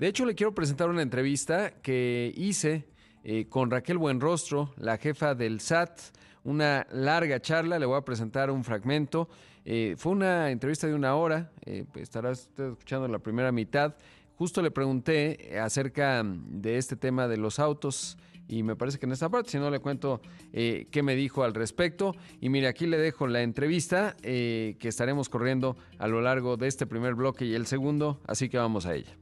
De hecho, le quiero presentar una entrevista que hice eh, con Raquel Buenrostro, la jefa del SAT. Una larga charla, le voy a presentar un fragmento. Eh, fue una entrevista de una hora, eh, estarás usted escuchando la primera mitad. Justo le pregunté acerca de este tema de los autos y me parece que en esta parte, si no le cuento eh, qué me dijo al respecto. Y mire, aquí le dejo la entrevista que estaremos corriendo a lo largo de este primer bloque y el segundo, así que vamos a ella.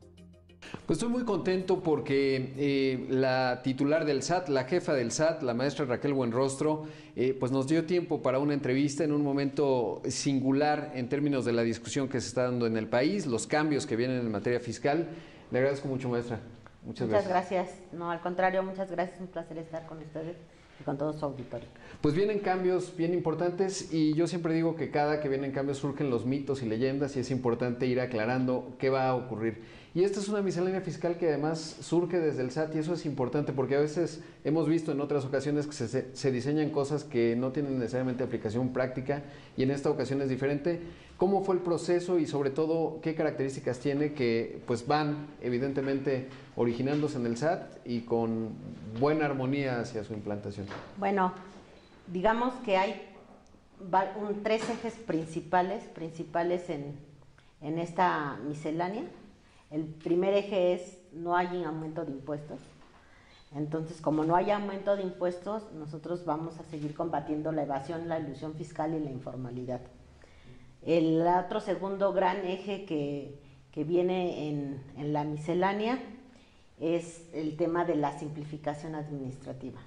Pues estoy muy contento porque eh, la titular del SAT, la jefa del SAT, la maestra Raquel Buenrostro, eh, pues nos dio tiempo para una entrevista en un momento singular en términos de la discusión que se está dando en el país, los cambios que vienen en materia fiscal. Le agradezco mucho, maestra. Muchas, muchas gracias. gracias. No, al contrario, muchas gracias. Un placer estar con ustedes y con todo su auditorio. Pues vienen cambios bien importantes y yo siempre digo que cada que vienen cambios surgen los mitos y leyendas y es importante ir aclarando qué va a ocurrir. Y esta es una miscelánea fiscal que además surge desde el SAT y eso es importante porque a veces hemos visto en otras ocasiones que se, se, diseñan cosas que no tienen necesariamente aplicación práctica y en esta ocasión es diferente. ¿Cómo fue el proceso y sobre todo qué características tiene que pues van evidentemente originándose en el SAT y con buena armonía hacia su implantación? Bueno, digamos que hay un, tres ejes principales, principales en, en esta miscelánea. El primer eje es no hay aumento de impuestos. Entonces, como no hay aumento de impuestos, nosotros vamos a seguir combatiendo la evasión, la ilusión fiscal y la informalidad. El otro segundo gran eje que, que viene en, en, la miscelánea es el tema de la simplificación administrativa,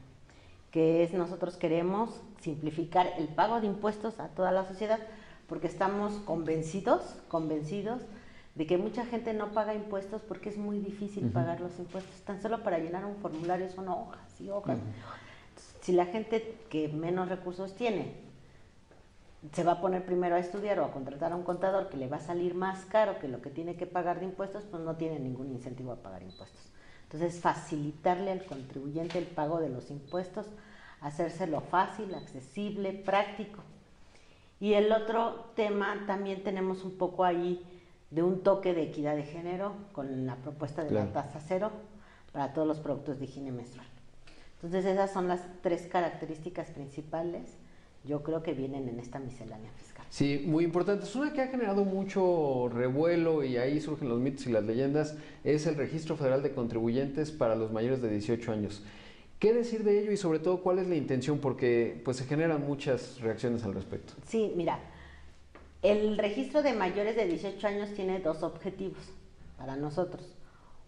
que es nosotros queremos simplificar el pago de impuestos a toda la sociedad porque estamos convencidos, convencidos de que mucha gente no paga impuestos porque es muy difícil uh -huh. pagar los impuestos. Tan solo para llenar un formulario son hojas y hojas. Uh -huh. Si la gente que menos recursos tiene se va a poner primero a estudiar o a contratar a un contador que le va a salir más caro que lo que tiene que pagar de impuestos, pues no tiene ningún incentivo a pagar impuestos. Entonces, facilitarle al contribuyente el pago de los impuestos, hacérselo fácil, accesible, práctico. Y el otro tema también tenemos un poco ahí de un toque de equidad de género con la propuesta de claro. la tasa cero para todos los productos de higiene menstrual. Entonces esas son las tres características principales, yo creo que vienen en esta miscelánea fiscal. Sí, muy importante. Es una que ha generado mucho revuelo y ahí surgen los mitos y las leyendas, es el Registro Federal de Contribuyentes para los mayores de 18 años. ¿Qué decir de ello y sobre todo cuál es la intención? Porque pues se generan muchas reacciones al respecto. Sí, mira, el registro de mayores de 18 años tiene dos objetivos para nosotros.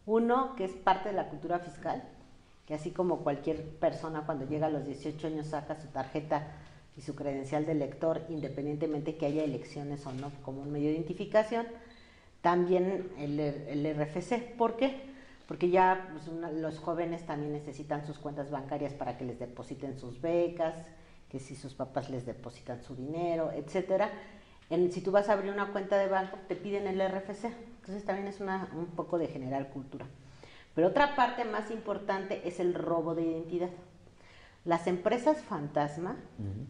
Uno, que es parte de la cultura fiscal, que así como cualquier persona cuando llega a los 18 años saca su tarjeta y su credencial de lector, independientemente que haya elecciones o no, como un medio de identificación, también el, RFC. ¿Por qué? Porque ya pues, los jóvenes también necesitan sus cuentas bancarias para que les depositen sus becas, que si sus papás les depositan su dinero, etcétera en, si tú vas a abrir una cuenta de banco, te piden el RFC. Entonces también es una, un poco de generar cultura. Pero otra parte más importante es el robo de identidad. Las empresas fantasma, uh -huh.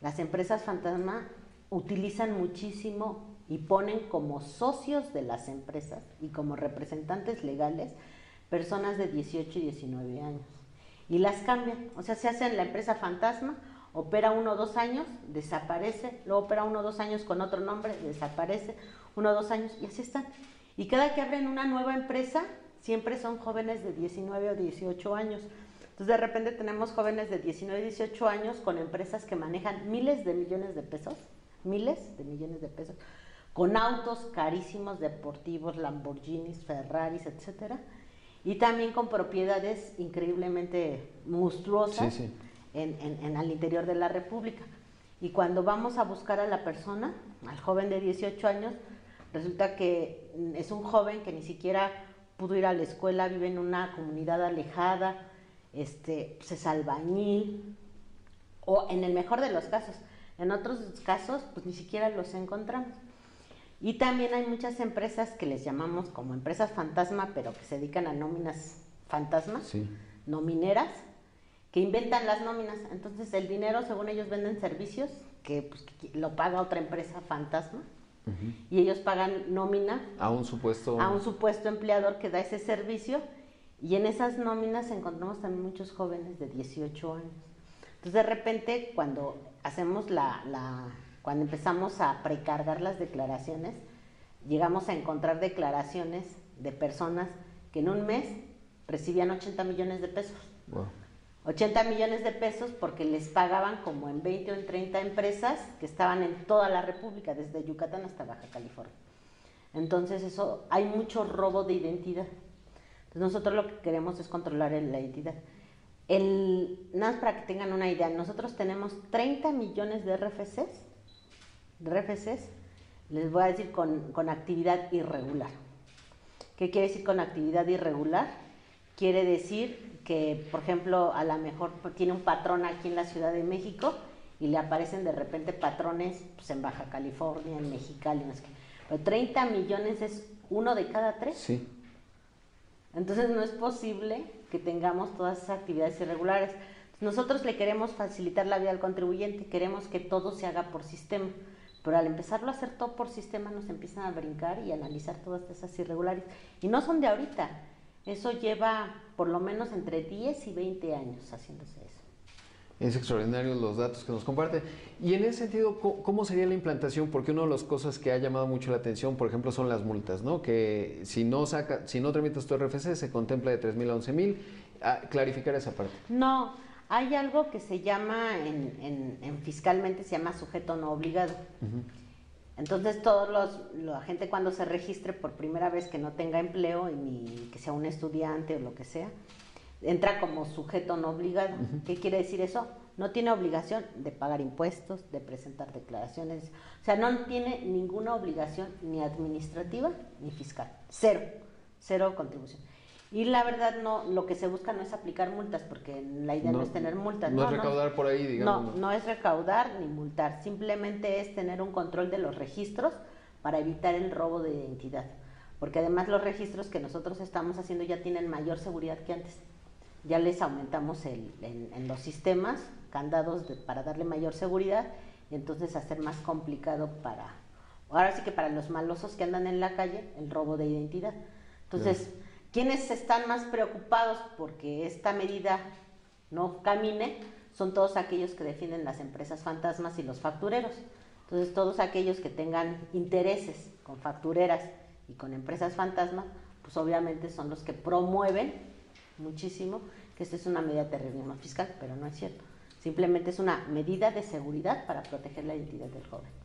las empresas fantasma utilizan muchísimo y ponen como socios de las empresas y como representantes legales personas de 18 y 19 años. Y las cambian, o sea, se hacen la empresa fantasma opera uno o dos años, desaparece, luego opera uno o dos años con otro nombre, desaparece, uno o dos años, y así están. Y cada que abren una nueva empresa, siempre son jóvenes de 19 o 18 años. Entonces de repente tenemos jóvenes de 19 y 18 años con empresas que manejan miles de millones de pesos, miles de millones de pesos, con autos carísimos, deportivos, Lamborghinis, Ferraris, etcétera, y también con propiedades increíblemente monstruosas. Sí, sí en, en, en, al interior de la República. Y cuando vamos a buscar a la persona, al joven de 18 años, resulta que es un joven que ni siquiera pudo ir a la escuela, vive en una comunidad alejada, este, se es albañil, o en el mejor de los casos. En otros casos, pues ni siquiera los encontramos. Y también hay muchas empresas que les llamamos como empresas fantasma, pero que se dedican a nóminas fantasmas, sí. nomineras, que inventan las nóminas. Entonces el dinero, según ellos, venden servicios que, pues, que lo paga otra empresa fantasma Y ellos pagan nómina a un supuesto a un supuesto empleador que da ese servicio y en esas nóminas encontramos también muchos jóvenes de 18 años. Entonces de repente cuando hacemos la, la cuando empezamos a precargar las declaraciones, llegamos a encontrar declaraciones de personas que en un mes recibían 80 millones de pesos. 80 millones de pesos porque les pagaban como en 20 o en 30 empresas que estaban en toda la República, desde Yucatán hasta Baja California. Entonces eso, hay mucho robo de identidad. Entonces nosotros lo que queremos es controlar la identidad. El, nada más para que tengan una idea, nosotros tenemos 30 millones de RFCs, RFCs, les voy a decir con, con actividad irregular. ¿Qué quiere decir con actividad irregular? Quiere decir que, por ejemplo, a lo mejor tiene un patrón aquí en la Ciudad de México y le aparecen de repente patrones pues, en Baja California, en Mexicali, no sé qué. Pero 30 millones es uno de cada tres. Sí. Entonces no es posible que tengamos todas esas actividades irregulares. Nosotros le queremos facilitar la vida al contribuyente, queremos que todo se haga por sistema, pero al empezarlo a hacer todo por sistema nos empiezan a brincar y a analizar todas esas irregulares. Y no son de ahorita, eso lleva por lo menos entre 10 y 20 años haciéndose eso. Es extraordinario los datos que nos comparte. Y en ese sentido, ¿cómo sería la implantación? Porque una de las cosas que ha llamado mucho la atención, por ejemplo, son las multas, ¿no? Que si no saca, si no tramitas tu RFC, se contempla de 3 mil a 11 mil. Ah, clarificar esa parte. No, hay algo que se llama, en, fiscalmente se llama sujeto no obligado. Entonces, todos los, la gente cuando se registre por primera vez que no tenga empleo, y ni que sea un estudiante o lo que sea, entra como sujeto no obligado. ¿Qué quiere decir eso? No tiene obligación de pagar impuestos, de presentar declaraciones, o sea, no tiene ninguna obligación ni administrativa ni fiscal. Cero, cero contribución. Y la verdad, no, lo que se busca no es aplicar multas, porque la idea no, es tener multas. No, es recaudar por ahí, digamos. No, no es recaudar ni multar, simplemente es tener un control de los registros para evitar el robo de identidad. Porque además los registros que nosotros estamos haciendo ya tienen mayor seguridad que antes. Ya les aumentamos el, en, los sistemas candados para darle mayor seguridad y entonces hacer más complicado para, ahora sí que para los malosos que andan en la calle, el robo de identidad. Entonces... Quienes están más preocupados porque esta medida no camine son todos aquellos que defienden las empresas fantasmas y los factureros. Entonces, todos aquellos que tengan intereses con factureras y con empresas fantasmas, pues obviamente son los que promueven muchísimo que esta es una medida de terrorismo fiscal, pero no es cierto. Simplemente es una medida de seguridad para proteger la identidad del joven.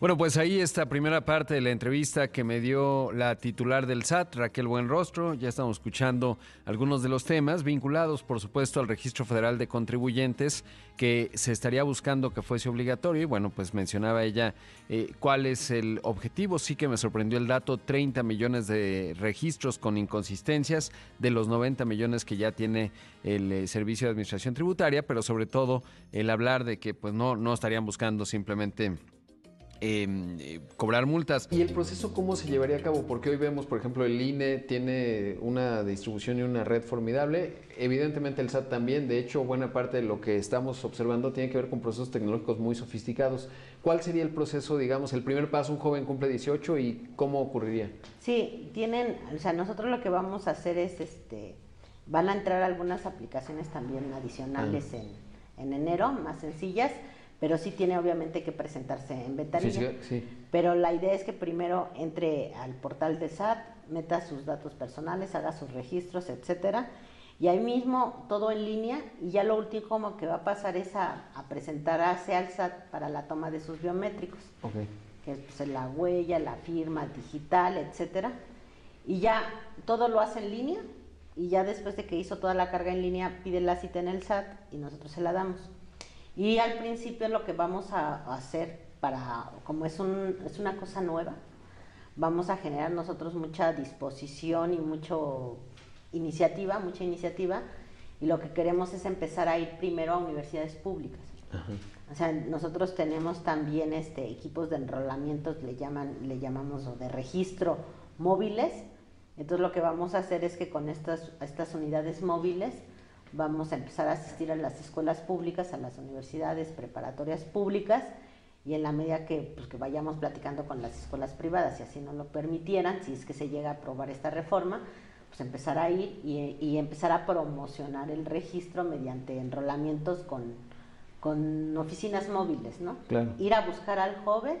Bueno, pues ahí esta primera parte de la entrevista que me dio la titular del SAT, Raquel Buenrostro. Ya estamos escuchando algunos de los temas vinculados, por supuesto, al Registro Federal de Contribuyentes, que se estaría buscando que fuese obligatorio. Y bueno, pues mencionaba ella eh, cuál es el objetivo. Sí que me sorprendió el dato, 30 millones de registros con inconsistencias de los 90 millones que ya tiene el eh, Servicio de Administración Tributaria, pero sobre todo el hablar de que pues no, no estarían buscando simplemente Em, eh, cobrar multas. ¿Y el proceso cómo se llevaría a cabo? Porque hoy vemos, por ejemplo, el INE tiene una distribución y una red formidable. Evidentemente el SAT también. De hecho, buena parte de lo que estamos observando tiene que ver con procesos tecnológicos muy sofisticados. ¿Cuál sería el proceso, digamos, el primer paso? Un joven cumple 18 y cómo ocurriría? Sí, tienen, o sea, nosotros lo que vamos a hacer es, este, van a entrar algunas aplicaciones también adicionales ah. en, en enero, más sencillas pero sí tiene obviamente que presentarse en ventanilla. Sí, Pero la idea es que primero entre al portal de SAT, meta sus datos personales, haga sus registros, etcétera, y ahí mismo todo en línea y ya lo último que va a pasar es a, presentarse al SAT para la toma de sus biométricos, que es pues, la huella, la firma digital, etcétera, y ya todo lo hace en línea y ya después de que hizo toda la carga en línea pide la cita en el SAT y nosotros se la damos. Y al principio lo que vamos a hacer para, como es, un, es una cosa nueva, vamos a generar nosotros mucha disposición y mucho iniciativa, mucha iniciativa, y lo que queremos es empezar a ir primero a universidades públicas. O sea, nosotros tenemos también este equipos de enrolamiento, le llaman, le llamamos de registro móviles. Entonces lo que vamos a hacer es que con estas, estas unidades móviles vamos a empezar a asistir a las escuelas públicas, a las universidades preparatorias públicas y en la medida que, pues, que vayamos platicando con las escuelas privadas y así no lo permitieran, si es que se llega a aprobar esta reforma, pues empezar a ir y, y empezar a promocionar el registro mediante enrolamientos con, con oficinas móviles, ¿no? Claro. Ir a buscar al joven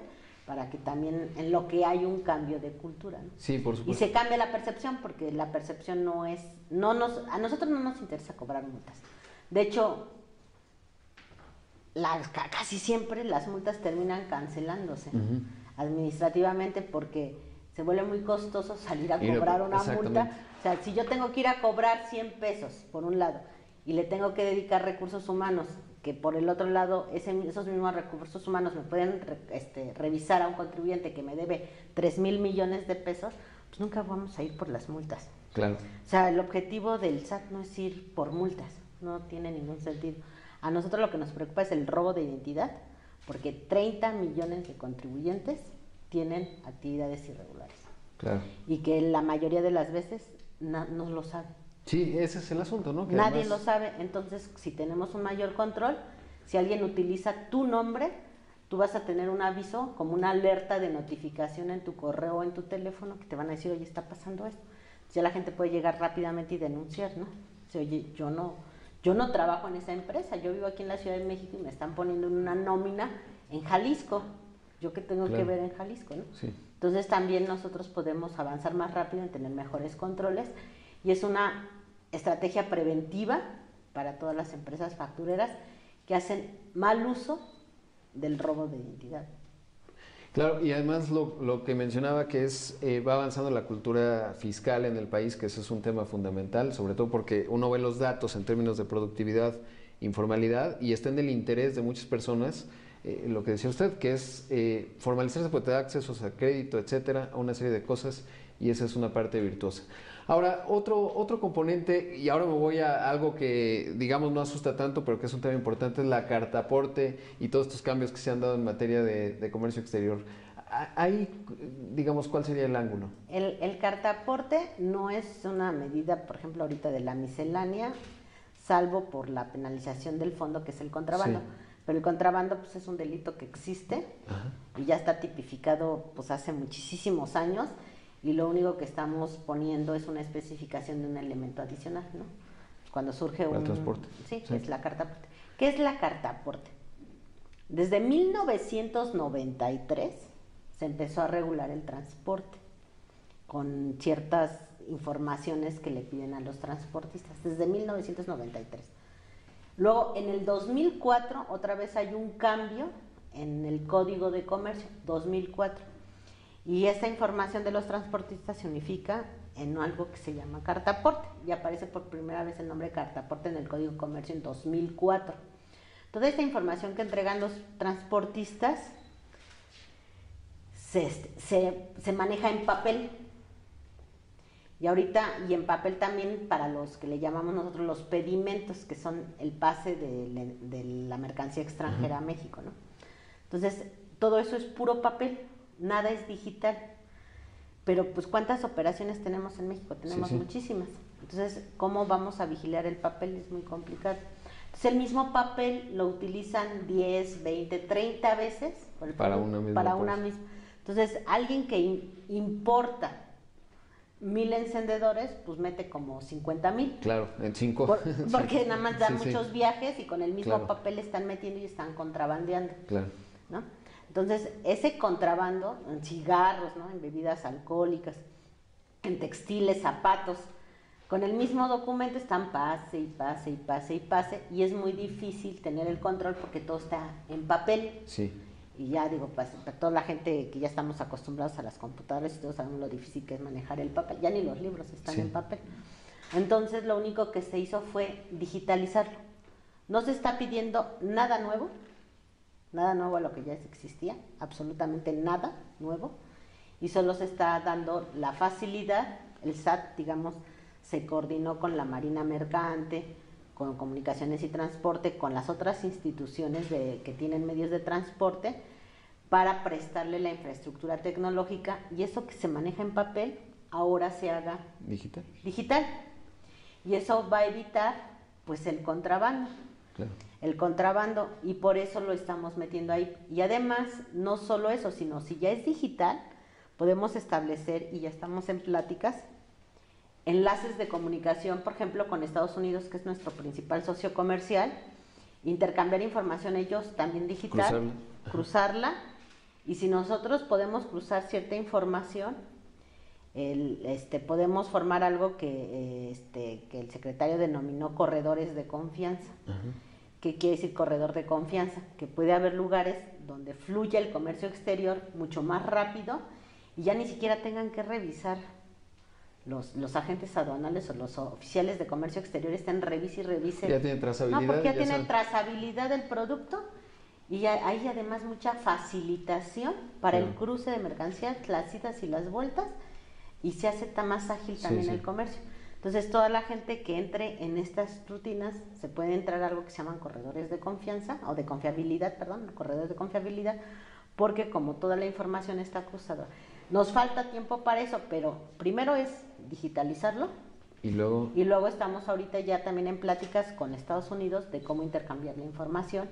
para que también en lo que hay un cambio de cultura. ¿no? Sí, por Y supuesto. se cambia la percepción porque la percepción no es, no nos, a nosotros no nos interesa cobrar multas. De hecho, las, ca- casi siempre las multas terminan cancelándose administrativamente porque se vuelve muy costoso salir a cobrar una multa. O sea, si yo tengo que ir a cobrar 100 pesos por un lado y le tengo que dedicar recursos humanos, que por el otro lado ese- esos mismos recursos humanos me pueden re- este, revisar a un contribuyente que me debe 3 mil millones de pesos, pues nunca vamos a ir por las multas. Claro. O sea, el objetivo del SAT no es ir por multas, no tiene ningún sentido. A nosotros lo que nos preocupa es el robo de identidad, porque 30 millones de contribuyentes tienen actividades irregulares Claro. y que la mayoría de las veces na- no lo saben. Sí, ese es el asunto, ¿no? Que Nadie además- lo sabe, entonces si tenemos un mayor control, si alguien utiliza tu nombre, tú vas a tener un aviso como una alerta de notificación en tu correo o en tu teléfono que te van a decir, oye, está pasando esto. Ya la gente puede llegar rápidamente y denunciar, ¿no? Dice, oye, yo no, yo no trabajo en esa empresa, yo vivo aquí en la Ciudad de México y me están poniendo en una nómina en Jalisco. ¿Yo qué tengo que ver en Jalisco, no? Sí. Entonces también nosotros podemos avanzar más rápido en tener mejores controles y es una estrategia preventiva para todas las empresas factureras que hacen mal uso del robo de identidad. Claro, y además lo, que mencionaba que es, eh, va avanzando la cultura fiscal en el país, que ese es un tema fundamental, sobre todo porque uno ve los datos en términos de productividad, informalidad, y está en el interés de muchas personas, eh, lo que decía usted, que es eh, formalizarse porque te da accesos a crédito, etcétera, a una serie de cosas, y esa es una parte virtuosa. Ahora, otro, otro componente, y ahora me voy a algo que digamos no asusta tanto, pero que es un tema importante, es la carta aporte y todos estos cambios que se han dado en materia de, de comercio exterior. Ahí, digamos, ¿cuál sería el ángulo? El, el cartaporte no es una medida, por ejemplo, ahorita de la miscelánea, salvo por la penalización del fondo que es el contrabando. Sí. Pero el contrabando pues, es un delito que existe Ajá. y ya está tipificado pues hace muchísimos años y lo único que estamos poniendo es una especificación de un elemento adicional, ¿no? Cuando surge Para el un transporte. Sí, Sí. es la carta aporte. ¿Qué es la carta aporte? Desde 1993 se empezó a regular el transporte con ciertas informaciones que le piden a los transportistas, desde 1993. Luego, en el 2004, otra vez hay un cambio en el Código de Comercio, 2004. Y esta información de los transportistas se unifica en algo que se llama cartaporte. Y aparece por primera vez el nombre cartaporte en el Código de Comercio en 2004. Toda esta información que entregan los transportistas se, se, se maneja en papel. Y ahorita, y en papel también para los que le llamamos nosotros los pedimentos, que son el pase de la mercancía extranjera a México, ¿no? Entonces, todo eso es puro papel, nada es digital. Pero, pues, ¿cuántas operaciones tenemos en México? Tenemos sí. muchísimas. Entonces, ¿cómo vamos a vigilar el papel? Es muy complicado. Entonces, el mismo papel lo utilizan 10, 20, 30 veces Para papel, una misma para una misma. Entonces, alguien que im- importa mil encendedores, pues mete como 50 mil. Claro, en cinco. Por- porque nada más dan sí. muchos viajes y con el mismo Claro. papel están metiendo y están contrabandeando, Claro. ¿no? Entonces, ese contrabando en cigarros, ¿no? En bebidas alcohólicas, en textiles, zapatos, con el mismo documento están pase y pase y pase y pase y es muy difícil tener el control porque todo está en papel. Sí. Y ya digo, pues, para toda la gente que ya estamos acostumbrados a las computadoras y todos sabemos lo difícil que es manejar el papel, ya ni los libros están Sí. en papel. Entonces lo único que se hizo fue digitalizarlo. No se está pidiendo nada nuevo, nada nuevo a lo que ya existía, absolutamente nada nuevo, y solo se está dando la facilidad, el SAT, digamos, se coordinó con la Marina Mercante, con Comunicaciones y Transporte, con las otras instituciones de- que tienen medios de transporte, para prestarle la infraestructura tecnológica y eso que se maneja en papel ahora se haga Digital. digital. Y eso va a evitar pues el contrabando. El contrabando y por eso lo estamos metiendo ahí. Y además, no solo eso, sino si ya es digital, podemos establecer, y ya estamos en pláticas, enlaces de comunicación, por ejemplo, con Estados Unidos, que es nuestro principal socio comercial, intercambiar información ellos también digital, cruzarla, y si nosotros podemos cruzar cierta información, el, este, podemos formar algo que, este, que el secretario denominó corredores de confianza. ¿Qué quiere decir corredor de confianza? Que puede haber lugares donde fluya el comercio exterior mucho más rápido y ya ni siquiera tengan que revisar los, los agentes aduanales o los oficiales de comercio exterior estén revise y revise. Ya tienen trazabilidad. No, porque ya, tienen trazabilidad del producto y hay además mucha facilitación para el cruce de mercancías, las citas y las vueltas y se hace más ágil también el comercio. Entonces, toda la gente que entre en estas rutinas se puede entrar a algo que se llaman corredores de confianza o de confiabilidad, perdón, corredores de confiabilidad, porque como toda la información está cruzada, nos falta tiempo para eso, pero primero es digitalizarlo. Y luego... Y luego estamos ahorita ya también en pláticas con Estados Unidos de cómo intercambiar la información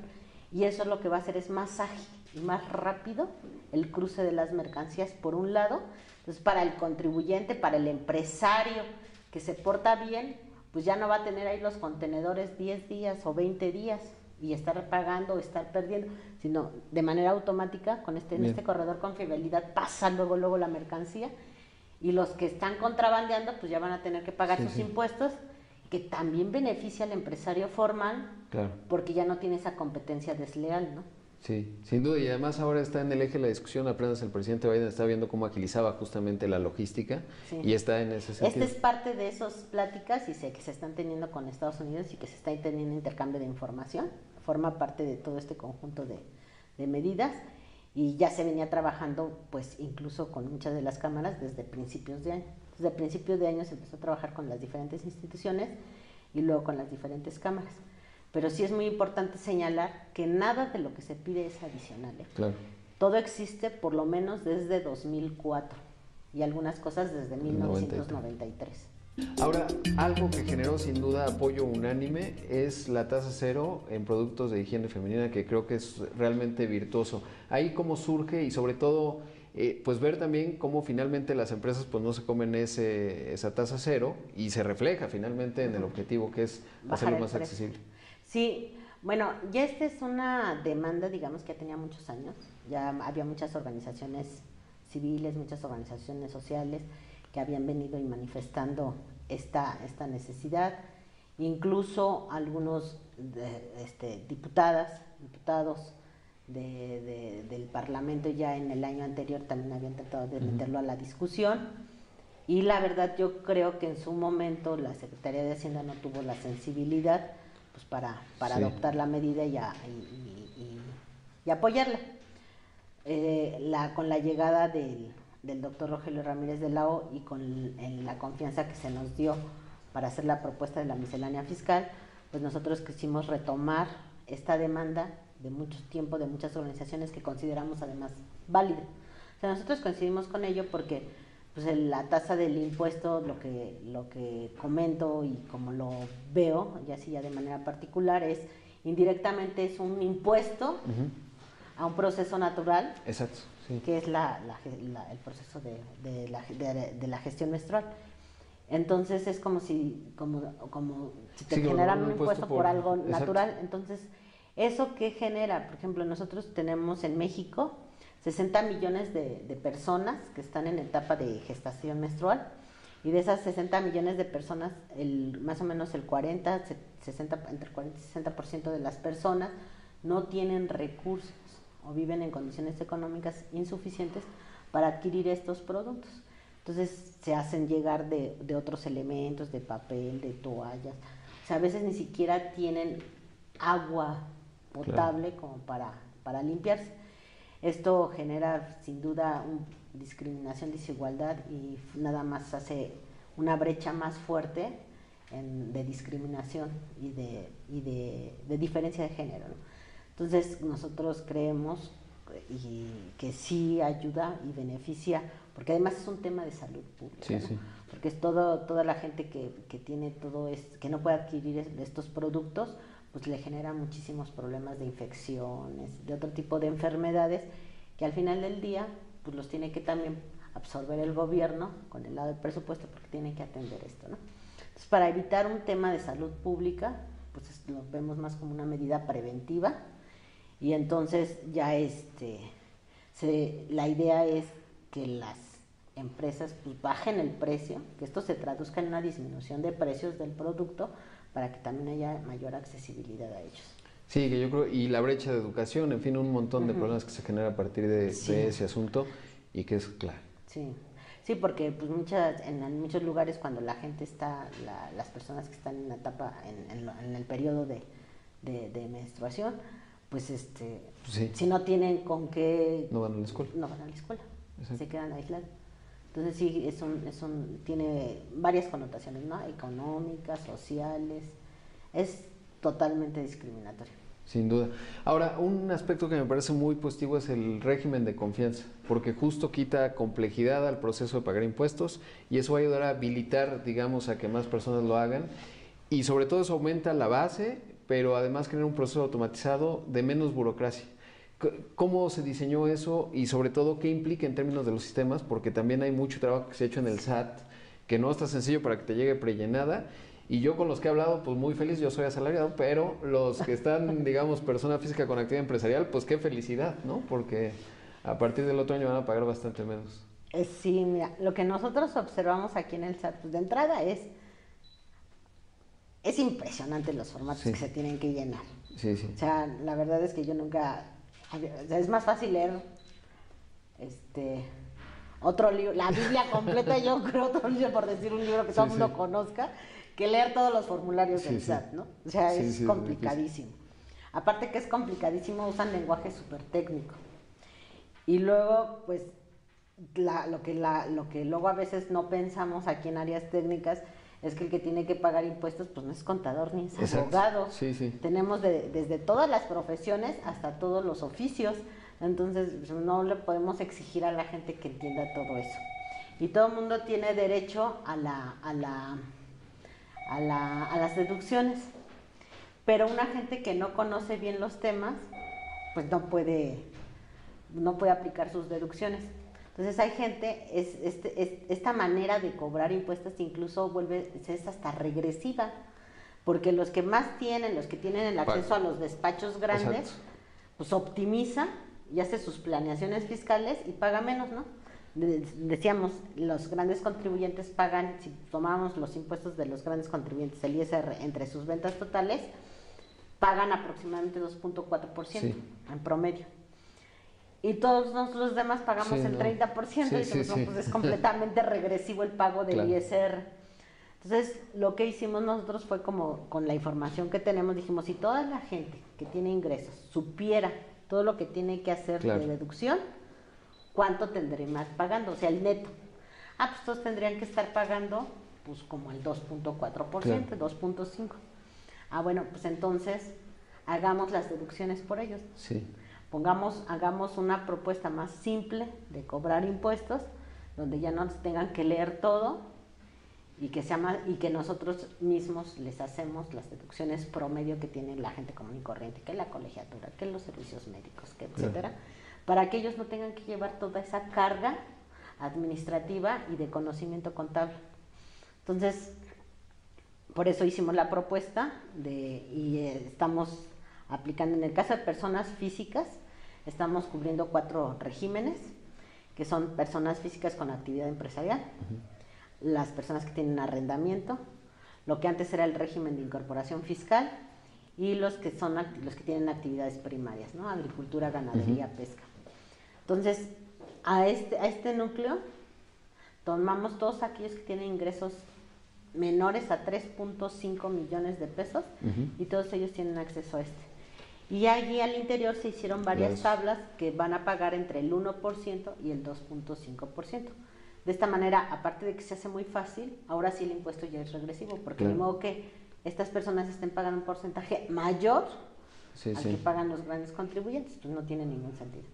y eso lo que va a hacer es más ágil y más rápido el cruce de las mercancías por un lado. Entonces, para el contribuyente, para el empresario, que se porta bien, pues ya no va a tener ahí los contenedores 10 días o 20 días y estar pagando o estar perdiendo, sino de manera automática con este en este corredor con fidelidad pasa luego luego la mercancía y los que están contrabandeando pues ya van a tener que pagar sus impuestos que también beneficia al empresario formal porque ya no tiene esa competencia desleal, ¿no? Sí, sin duda. Y además ahora está en el eje de la discusión, apenas el presidente Biden está viendo cómo agilizaba justamente la logística y está en ese sentido. Esta es parte de esas pláticas y sé que se están teniendo con Estados Unidos y que se está teniendo intercambio de información. Forma parte de todo este conjunto de, de medidas y ya se venía trabajando pues incluso con muchas de las cámaras desde principios de año. Desde principios de año se empezó a trabajar con las diferentes instituciones y luego con las diferentes cámaras. Pero sí es muy importante señalar que nada de lo que se pide es adicional. ¿eh? Claro. Todo existe por lo menos desde 2004 y algunas cosas desde 1993. Ahora, algo que generó sin duda apoyo unánime es la tasa cero en productos de higiene femenina, que creo que es realmente virtuoso. Ahí cómo surge y sobre todo, eh, pues ver también cómo finalmente las empresas pues no se comen ese, esa tasa cero y se refleja finalmente en el objetivo que es hacerlo más accesible. Sí, bueno, ya esta es una demanda, digamos, que ya tenía muchos años. Ya había muchas organizaciones civiles, muchas organizaciones sociales que habían venido y manifestando esta, esta necesidad. Incluso algunos este, diputadas, diputados del Parlamento ya en el año anterior también habían tratado de meterlo a la discusión. Y la verdad yo creo que en su momento la Secretaría de Hacienda no tuvo la sensibilidad pues, para, para adoptar la medida y, y, apoyarla. Eh, la, con la llegada del, del doctor Rogelio Ramírez de Lao y con la confianza que se nos dio para hacer la propuesta de la miscelánea fiscal, pues nosotros quisimos retomar esta demanda de mucho tiempo, de muchas organizaciones que consideramos además válida. O sea, nosotros coincidimos con ello porque pues la tasa del impuesto, lo que, lo que comento y como lo veo, ya sí ya de manera particular, es indirectamente es un impuesto a un proceso natural, Exacto, que es la, el proceso de, de, la, de, la, gestión menstrual. Entonces es como si, como, como si te generan un impuesto por, algo natural. Entonces, ¿eso qué genera? Por ejemplo, nosotros tenemos en México 60 millones de, personas que están en etapa de gestación menstrual y de esas 60 millones de personas, el, más o menos el 40, 60, entre 40 y 60% de las personas no tienen recursos o viven en condiciones económicas insuficientes para adquirir estos productos. Entonces se hacen llegar de, de otros elementos, de papel, de toallas. O sea, a veces ni siquiera tienen agua potable como para, para limpiarse. Esto genera sin duda discriminación, desigualdad y nada más hace una brecha más fuerte de discriminación y de, y de, diferencia de género. Entonces nosotros creemos y que sí ayuda y beneficia, porque además es un tema de salud pública, porque es todo, toda la gente que, que tiene todo es, que no puede adquirir estos productos, pues le genera muchísimos problemas de infecciones, de otro tipo de enfermedades, que al final del día, pues los tiene que también absorber el gobierno con el lado del presupuesto, porque tiene que atender esto, ¿no? Entonces, para evitar un tema de salud pública, pues lo vemos más como una medida preventiva, y entonces ya este, la idea es que las empresas pues, bajen el precio, que esto se traduzca en una disminución de precios del producto para que también haya mayor accesibilidad a ellos. Sí, que yo creo, y la brecha de educación, en fin, un montón de problemas que se generan a partir de, ese asunto y que es claro. Sí, sí, porque pues muchas, en, muchos lugares cuando la gente está, las personas que están en la etapa, en, el periodo de, menstruación, pues este, si no tienen con qué... No van a la escuela. No van a la escuela, se quedan aislados. Entonces sí, es un, es un, tiene varias connotaciones, ¿no? Económicas, sociales, es totalmente discriminatorio. Sin duda. Ahora, un aspecto que me parece muy positivo es el régimen de confianza, porque justo quita complejidad al proceso de pagar impuestos y eso va a ayudar a habilitar, digamos, a que más personas lo hagan y sobre todo eso aumenta la base, pero además genera un proceso automatizado de menos burocracia. ¿Cómo se diseñó eso y sobre todo qué implica en términos de los sistemas? Porque también hay mucho trabajo que se ha hecho en el SAT que no está sencillo para que te llegue prellenada. Y yo con los que he hablado, pues muy feliz, yo soy asalariado, pero los que están, digamos, persona física con actividad empresarial, pues qué felicidad, ¿no? Porque a partir del otro año van a pagar bastante menos. Eh, sí, mira, lo que nosotros observamos aquí en el SAT, pues de entrada es, es impresionante los formatos que se tienen que llenar. Sí, sí. O sea, la verdad es que yo nunca es más fácil leer este otro libro, la Biblia completa, yo creo, otro libro, por decir un libro que todo el mundo conozca, que leer todos los formularios del SAT, ¿no? O sea, es complicadísimo. Aparte que es complicadísimo, usan lenguaje súper técnico. Y luego, pues, lo, que la, lo que luego a veces no pensamos aquí en áreas técnicas es que el que tiene que pagar impuestos pues no es contador ni es abogado. Tenemos desde todas las profesiones hasta todos los oficios. Entonces pues, no le podemos exigir a la gente que entienda todo eso. Y todo el mundo tiene derecho a, la, a, la, a, la, a las deducciones. Pero una gente que no conoce bien los temas, pues no puede, no puede aplicar sus deducciones. Entonces hay gente, es, esta manera de cobrar impuestos incluso vuelve, es hasta regresiva, porque los que más tienen, los que tienen el acceso a los despachos grandes, pues optimiza y hace sus planeaciones fiscales y paga menos, ¿no? Decíamos, los grandes contribuyentes pagan, si tomamos los impuestos de los grandes contribuyentes, el ISR, entre sus ventas totales, pagan aproximadamente 2.4% en promedio y todos los demás pagamos el 30% y pues es completamente regresivo el pago del ISR. Entonces, lo que hicimos nosotros fue como con la información que tenemos, dijimos, si toda la gente que tiene ingresos supiera todo lo que tiene que hacer de deducción, ¿cuánto tendríamos pagando? O sea, el neto. Ah, pues todos tendrían que estar pagando pues como el 2.4%, 2.5%. Ah, bueno, pues entonces hagamos las deducciones por ellos. Sí. Pongamos, hagamos una propuesta más simple de cobrar impuestos, donde ya no tengan que leer todo y que, sea y que nosotros mismos les hacemos las deducciones promedio que tiene la gente común y corriente, que la colegiatura, que los servicios médicos, que etcétera, para que ellos no tengan que llevar toda esa carga administrativa y de conocimiento contable. Entonces, por eso hicimos la propuesta de, y eh, estamos aplicando. En el caso de personas físicas, estamos cubriendo cuatro regímenes, que son personas físicas con actividad empresarial, las personas que tienen arrendamiento, lo que antes era el régimen de incorporación fiscal y los que son los que tienen actividades primarias, ¿no? Agricultura, ganadería, pesca. Entonces, a este, a este núcleo tomamos todos aquellos que tienen ingresos menores a 3.5 millones de pesos y todos ellos tienen acceso a este. Y allí al interior se hicieron varias tablas que van a pagar entre el 1% y el 2.5%. De esta manera, aparte de que se hace muy fácil, ahora sí el impuesto ya es regresivo, porque de modo que estas personas estén pagando un porcentaje mayor al que pagan los grandes contribuyentes, pues no tiene ningún sentido.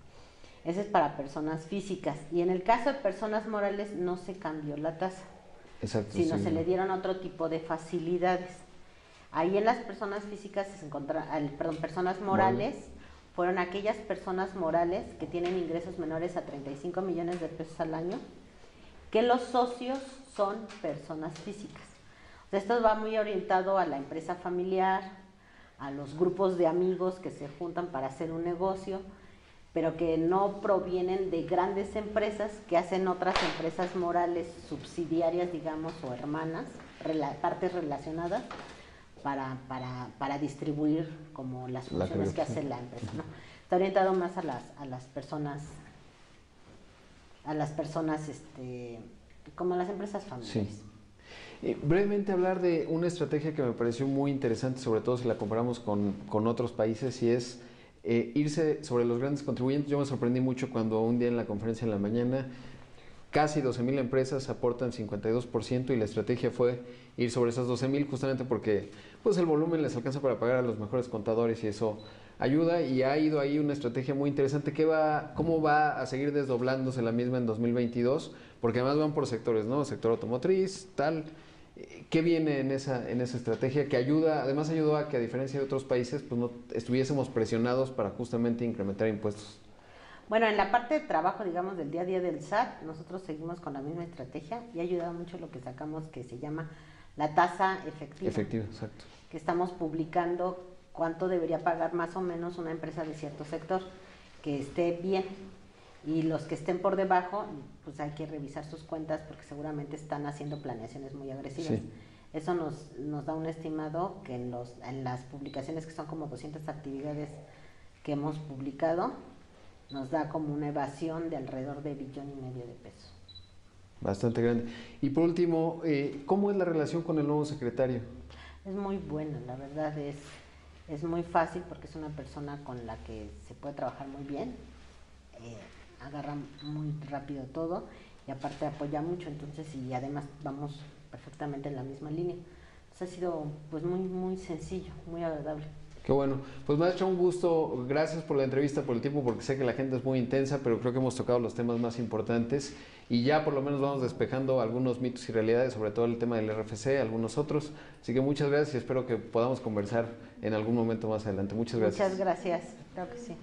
Ese es para personas físicas. Y en el caso de personas morales no se cambió la tasa, sino se le dieron otro tipo de facilidades. Ahí en las personas físicas se encontra, perdón, personas morales, fueron aquellas personas morales que tienen ingresos menores a 35 millones de pesos al año, que los socios son personas físicas. esto va muy orientado a la empresa familiar, a los grupos de amigos que se juntan para hacer un negocio, pero que no provienen de grandes empresas que hacen otras empresas morales subsidiarias, digamos, o hermanas, partes relacionadas, para, para, para distribuir como las funciones que hace la empresa. ¿no? Está orientado más a las, a las personas, a las personas, este, como las empresas familiares. Eh, brevemente hablar de una estrategia que me pareció muy interesante, sobre todo si la comparamos con, con otros países, y es eh, irse sobre los grandes contribuyentes. Yo me sorprendí mucho cuando un día en la conferencia en la mañana casi 12.000 empresas aportan 52% y la estrategia fue ir sobre esas 12.000 justamente porque pues el volumen les alcanza para pagar a los mejores contadores y eso ayuda y ha ido ahí una estrategia muy interesante que va cómo va a seguir desdoblándose la misma en 2022 porque además van por sectores, ¿no? Sector automotriz, tal. ¿Qué viene en esa, en esa estrategia que ayuda, además ayudó a que a diferencia de otros países, pues no estuviésemos presionados para justamente incrementar impuestos? Bueno, en la parte de trabajo, digamos, del día a día del SAT, nosotros seguimos con la misma estrategia y ha ayudado mucho lo que sacamos que se llama la tasa efectiva. Efectiva, exacto. Que estamos publicando cuánto debería pagar más o menos una empresa de cierto sector, que esté bien. Y los que estén por debajo, pues hay que revisar sus cuentas porque seguramente están haciendo planeaciones muy agresivas. Eso nos, nos da un estimado que en, los, en las publicaciones que son como 200 actividades que hemos publicado, nos da como una evasión de alrededor de billón y medio de pesos. Bastante grande. Y por último, eh, ¿cómo es la relación con el nuevo secretario? Es muy buena, la verdad es, es muy fácil porque es una persona con la que se puede trabajar muy bien, eh, agarra muy rápido todo y aparte apoya mucho, entonces y además vamos perfectamente en la misma línea. Entonces ha sido pues muy, muy sencillo, muy agradable. Qué bueno. Pues maestro, un gusto. Gracias por la entrevista, por el tiempo, porque sé que la gente es muy intensa, pero creo que hemos tocado los temas más importantes y ya por lo menos vamos despejando algunos mitos y realidades, sobre todo el tema del RFC, algunos otros. Así que muchas gracias y espero que podamos conversar en algún momento más adelante. Muchas gracias. Muchas gracias. Creo que sí.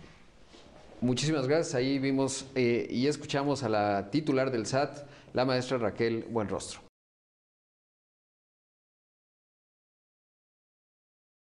Muchísimas gracias. Ahí vimos eh, y escuchamos a la titular del SAT, la maestra Raquel Buenrostro.